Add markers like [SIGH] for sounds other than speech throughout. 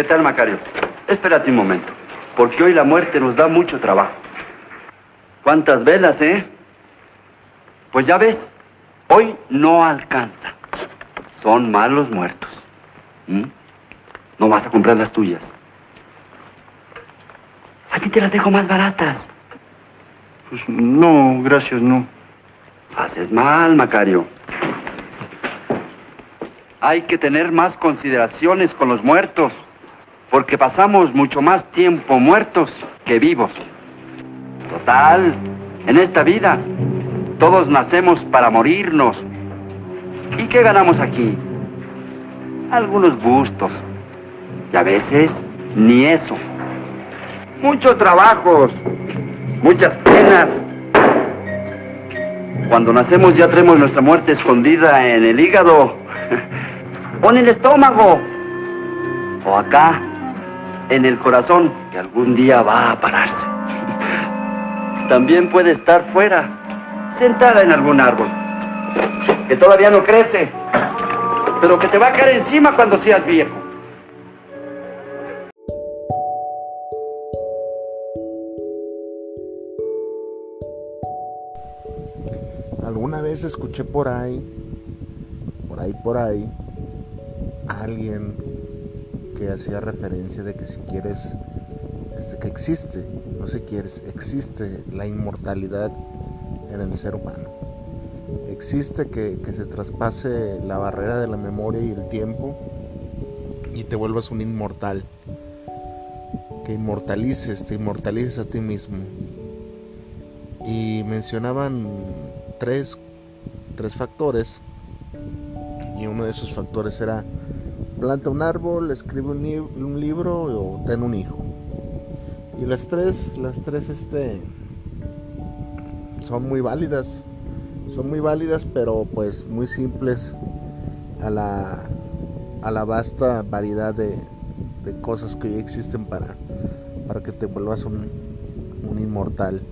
¿Qué tal, Macario? Espérate un momento, porque hoy la muerte nos da mucho trabajo. ¿Cuántas velas, eh? Pues ya ves, hoy no alcanza. Son malos muertos. ¿Mm? No vas a comprar las tuyas. A ti te las dejo más baratas. Pues no, gracias, no. Haces mal, Macario. Hay que tener más consideraciones con los muertos, porque pasamos mucho más tiempo muertos que vivos. Total, en esta vida, todos nacemos para morirnos. ¿Y qué ganamos aquí? Algunos gustos. Y a veces, ni eso. Muchos trabajos, muchas penas. Cuando nacemos ya tenemos nuestra muerte escondida en el hígado [LAUGHS] o en el estómago o acá en el corazón que algún día va a pararse. También puede estar fuera, sentada en algún árbol, que todavía no crece, pero que te va a caer encima cuando seas viejo. Alguna vez escuché por ahí, por ahí, por ahí, alguien que hacía referencia de que si quieres, este, que existe, no si quieres, existe la inmortalidad en el ser humano. Existe que, que se traspase la barrera de la memoria y el tiempo y te vuelvas un inmortal. Que inmortalices, te inmortalices a ti mismo. Y mencionaban tres, tres factores y uno de esos factores era planta un árbol, escribe un, li- un libro o ten un hijo. Y las tres, las tres este son muy válidas. Son muy válidas, pero pues muy simples a la a la vasta variedad de, de cosas que hoy existen para, para que te vuelvas un, un inmortal.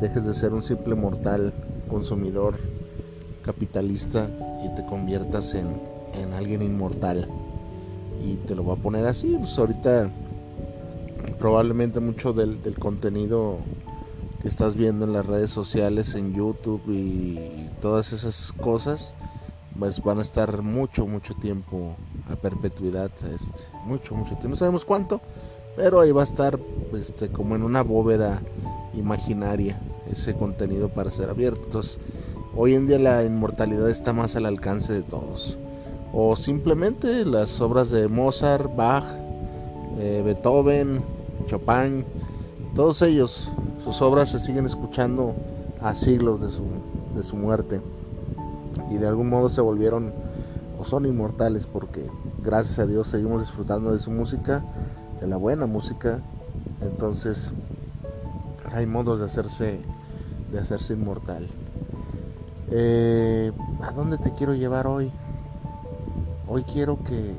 Dejes de ser un simple mortal consumidor capitalista y te conviertas en, en alguien inmortal. Y te lo voy a poner así, pues ahorita probablemente mucho del, contenido que estás viendo en las redes sociales, en YouTube y todas esas cosas, pues van a estar mucho, mucho tiempo a perpetuidad, este, mucho, mucho tiempo, no sabemos cuánto, pero ahí va a estar este, como en una bóveda imaginaria ese contenido para ser abierto. Entonces, hoy en día la inmortalidad está más al alcance de todos. O simplemente las obras de Mozart, Bach, eh, Beethoven, Chopin, todos ellos, sus obras se siguen escuchando a siglos de su, de su muerte. Y de algún modo se volvieron o son inmortales porque gracias a Dios seguimos disfrutando de su música, de la buena música. Entonces hay modos de hacerse, de hacerse inmortal. Eh, ¿A dónde te quiero llevar hoy? Hoy quiero que,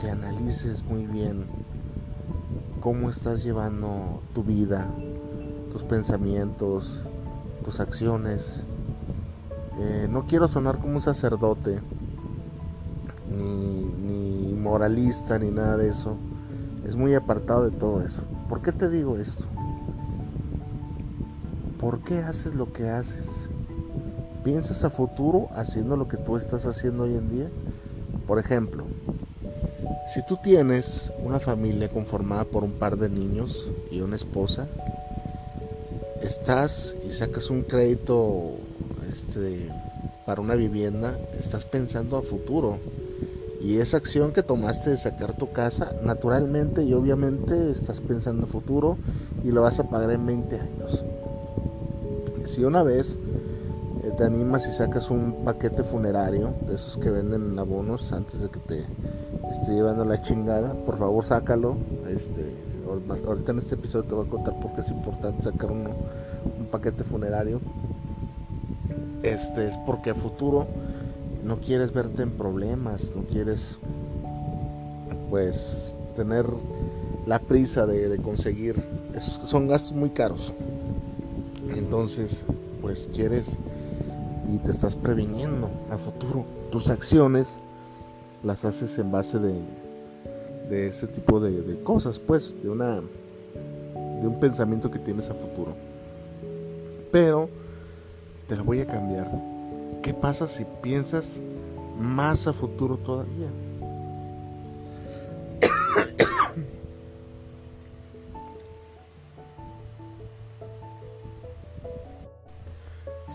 que analices muy bien cómo estás llevando tu vida, tus pensamientos, tus acciones. Eh, no quiero sonar como un sacerdote, ni, ni moralista, ni nada de eso. Es muy apartado de todo eso. ¿Por qué te digo esto? ¿Por qué haces lo que haces? ¿Piensas a futuro haciendo lo que tú estás haciendo hoy en día? Por ejemplo, si tú tienes una familia conformada por un par de niños y una esposa, estás y sacas un crédito este, para una vivienda, estás pensando a futuro. Y esa acción que tomaste de sacar tu casa, naturalmente y obviamente estás pensando a futuro y lo vas a pagar en 20 años. Si una vez te animas y sacas un paquete funerario, de esos que venden en abonos antes de que te esté llevando la chingada, por favor sácalo. Este, ahor- ahorita en este episodio te voy a contar por qué es importante sacar uno- un paquete funerario. Este es porque a futuro no quieres verte en problemas, no quieres pues tener la prisa de, de conseguir. Esos son gastos muy caros. Entonces, pues quieres y te estás previniendo a futuro. Tus acciones las haces en base de, de ese tipo de, cosas, pues, de una de un pensamiento que tienes a futuro. Pero te lo voy a cambiar. ¿Qué pasa si piensas más a futuro todavía?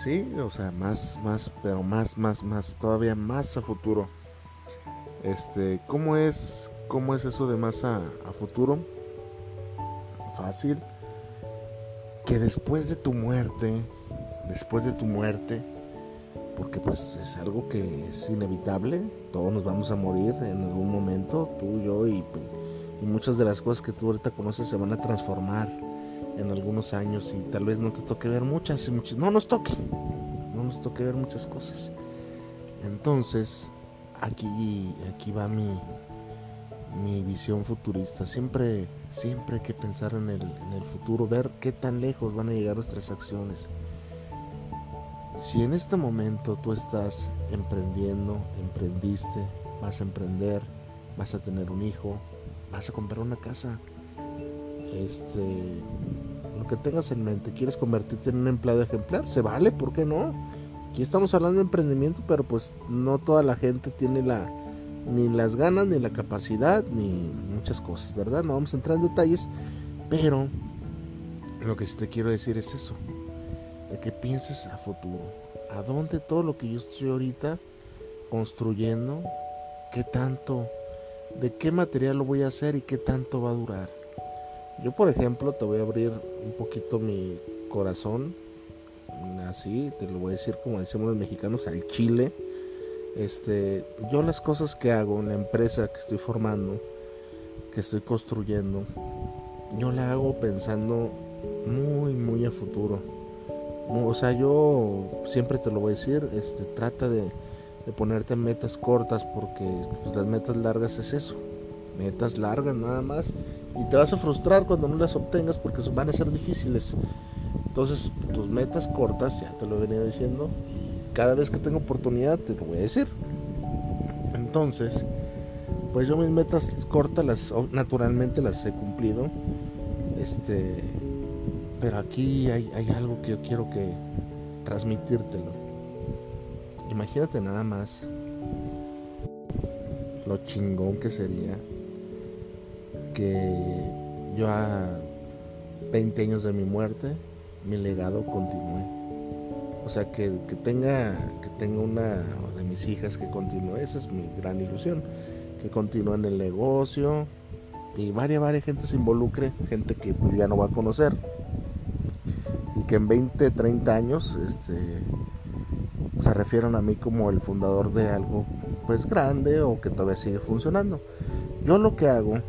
Sí, o sea, más, más, pero más, más, más, todavía más a futuro. Este, ¿cómo es, cómo es eso de más a, a futuro? Fácil. Que después de tu muerte, después de tu muerte, porque pues es algo que es inevitable, todos nos vamos a morir en algún momento, tú, yo y, y muchas de las cosas que tú ahorita conoces se van a transformar en algunos años y tal vez no te toque ver muchas y muchas, no nos toque, no nos toque ver muchas cosas. Entonces, aquí, aquí va mi, mi visión futurista. Siempre, siempre hay que pensar en el, en el futuro, ver qué tan lejos van a llegar nuestras acciones. Si en este momento tú estás emprendiendo, emprendiste, vas a emprender, vas a tener un hijo, vas a comprar una casa, este, que tengas en mente, quieres convertirte en un empleado ejemplar, se vale, ¿por qué no? Aquí estamos hablando de emprendimiento, pero pues no toda la gente tiene la ni las ganas, ni la capacidad, ni muchas cosas, ¿verdad? No vamos a entrar en detalles, pero lo que sí te quiero decir es eso, de que pienses a futuro, a dónde todo lo que yo estoy ahorita construyendo, qué tanto, de qué material lo voy a hacer y qué tanto va a durar. Yo, por ejemplo, te voy a abrir un poquito mi corazón. Así, te lo voy a decir como decimos los mexicanos, al chile. Este, yo las cosas que hago en la empresa que estoy formando, que estoy construyendo, yo la hago pensando muy, muy a futuro. O sea, yo siempre te lo voy a decir, este, trata de, de ponerte metas cortas porque pues, las metas largas es eso. Metas largas nada más y te vas a frustrar cuando no las obtengas porque van a ser difíciles. Entonces, tus metas cortas, ya te lo venido diciendo, y cada vez que tengo oportunidad te lo voy a decir. Entonces, pues yo mis metas cortas las naturalmente las he cumplido. Este, pero aquí hay, hay algo que yo quiero que transmitírtelo. Imagínate nada más lo chingón que sería que yo a 20 años de mi muerte, mi legado continúe. O sea, que, tenga, que tenga una de mis hijas que continúe, esa es mi gran ilusión, que continúe en el negocio y varias, varias gente se involucre, gente que ya no va a conocer y que en 20, 30 años este, se refieran a mí como el fundador de algo pues grande o que todavía sigue funcionando. Yo lo que hago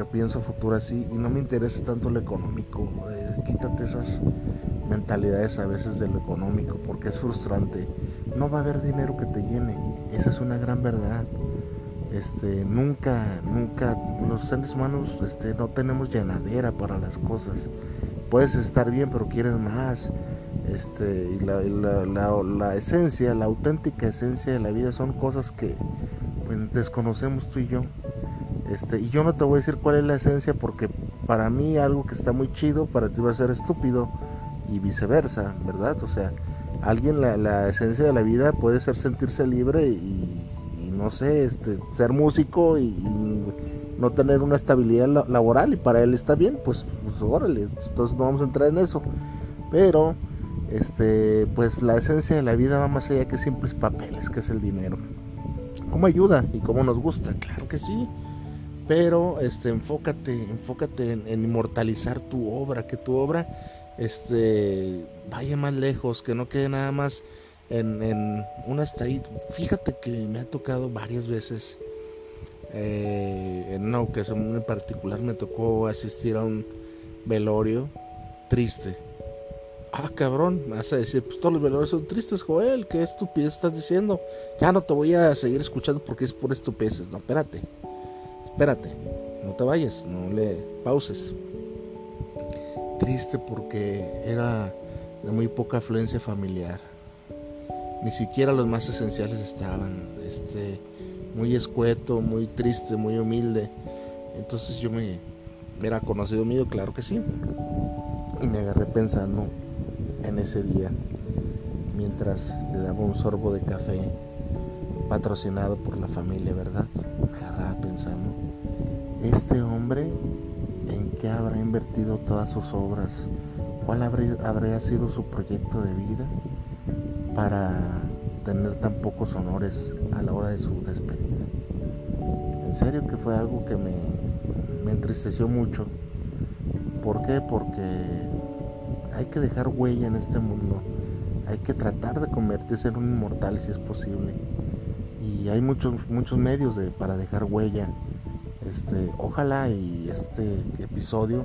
yo pienso futuro así y no me interesa tanto lo económico. Eh, quítate esas mentalidades a veces de lo económico porque es frustrante. No va a haber dinero que te llene. Esa es una gran verdad. Este, nunca, nunca, los seres humanos este, no tenemos llenadera para las cosas. Puedes estar bien, pero quieres más. Este, y la, la, esencia, la auténtica esencia de la vida son cosas que pues, desconocemos tú y yo. Este, y yo no te voy a decir cuál es la esencia porque para mí algo que está muy chido para ti va a ser estúpido y viceversa, ¿verdad? O sea, alguien la, esencia de la vida puede ser sentirse libre y, no sé, este, ser músico y, no tener una estabilidad laboral y para él está bien, pues, pues órale, entonces no vamos a entrar en eso. Pero, este, pues la esencia de la vida va más allá que simples papeles, que es el dinero. ¿Cómo ayuda y cómo nos gusta? Claro que sí pero este enfócate enfócate en, inmortalizar tu obra que tu obra este vaya más lejos que no quede nada más en, en una estadía fíjate que me ha tocado varias veces eh, en una ocasión en particular me tocó asistir a un velorio triste. Ah cabrón me vas a decir pues todos los velorios son tristes Joel qué estupidez estás diciendo ya no te voy a seguir escuchando porque es por estupideces no espérate espérate, no te vayas, no le pauses. Triste porque era de muy poca afluencia familiar. Ni siquiera los más esenciales estaban. Este, muy escueto, muy triste, muy humilde. Entonces yo me, era conocido mío, claro que sí. Y me agarré pensando en ese día, mientras le daba un sorbo de café patrocinado por la familia, ¿verdad? Agarraba pensando, este hombre, ¿en qué habrá invertido todas sus obras? ¿Cuál habría sido su proyecto de vida para tener tan pocos honores a la hora de su despedida? En serio que fue algo que me, me entristeció mucho. ¿Por qué? Porque hay que dejar huella en este mundo. Hay que tratar de convertirse en un inmortal si es posible. Y hay muchos, muchos medios de, para dejar huella. Este, ojalá y este episodio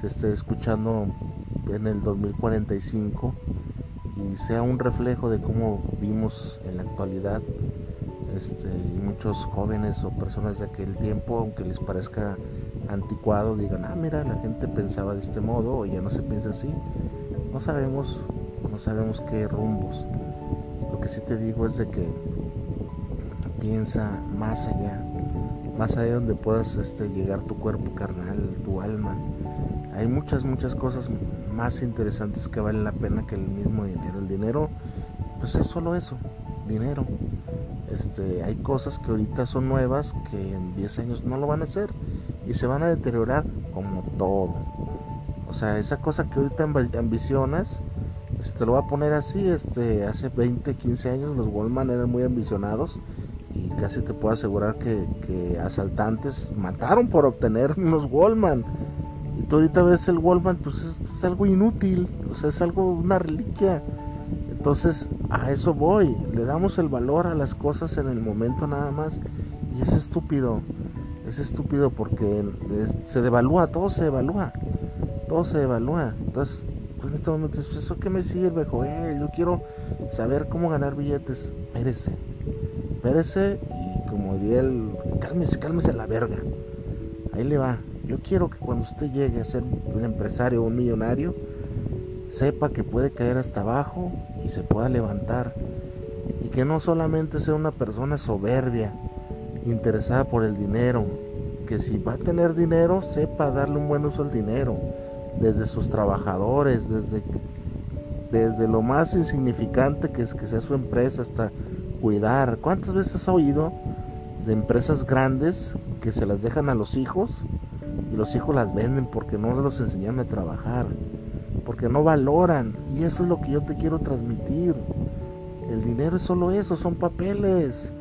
se esté escuchando en el 2045 y sea un reflejo de cómo vimos en la actualidad este, muchos jóvenes o personas de aquel tiempo, aunque les parezca anticuado, digan, ah, mira, la gente pensaba de este modo o ya no se piensa así. No sabemos, no sabemos qué rumbos. Lo que sí te digo es de que piensa más allá, más allá donde puedas este, llegar tu cuerpo carnal, tu alma. Hay muchas, muchas cosas más interesantes que valen la pena que el mismo dinero. El dinero, pues es solo eso, dinero. Este, hay cosas que ahorita son nuevas que en 10 años no lo van a hacer y se van a deteriorar como todo. O sea, esa cosa que ahorita ambicionas, este, te lo voy a poner así, este, hace 20, 15 años los Goldman eran muy ambicionados y casi te puedo asegurar que, asaltantes mataron por obtener [LAUGHS] unos Goldman. Y tú ahorita ves el Goldman, pues es, algo inútil, o sea, es algo, una reliquia. Entonces, a eso voy. Le damos el valor a las cosas en el momento nada más. Y es estúpido. Es estúpido porque se devalúa, todo se devalúa. Todo se devalúa. Entonces, pues, en este momento, ¿eso qué me sirve, joder? Yo quiero saber cómo ganar billetes. Pérese. Pérese y como diría el... Cálmese, cálmese la verga. Ahí le va. Yo quiero que cuando usted llegue a ser un empresario o un millonario, sepa que puede caer hasta abajo y se pueda levantar. Y que no solamente sea una persona soberbia, interesada por el dinero, que si va a tener dinero, sepa darle un buen uso al dinero, desde sus trabajadores, desde, desde lo más insignificante que, es, que sea su empresa, hasta cuidar. ¿Cuántas veces has oído de empresas grandes que se las dejan a los hijos y los hijos las venden porque no los enseñan a trabajar? porque no valoran. Y eso es lo que yo te quiero transmitir. El dinero es solo eso, son papeles.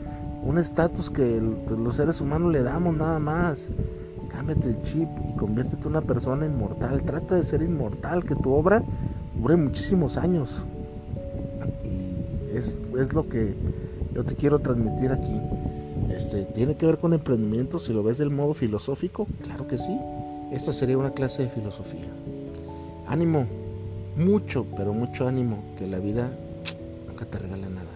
Un estatus que pues, los seres humanos le damos nada más. Cámbiate el chip y conviértete en una persona inmortal. Trata de ser inmortal, que tu obra dure muchísimos años. Y es, es lo que yo te quiero transmitir aquí. Este, ¿Tiene que ver con emprendimiento? Si lo ves del modo filosófico, claro que sí. Esta sería una clase de filosofía. Ánimo, mucho, pero mucho ánimo, que la vida nunca te regala nada.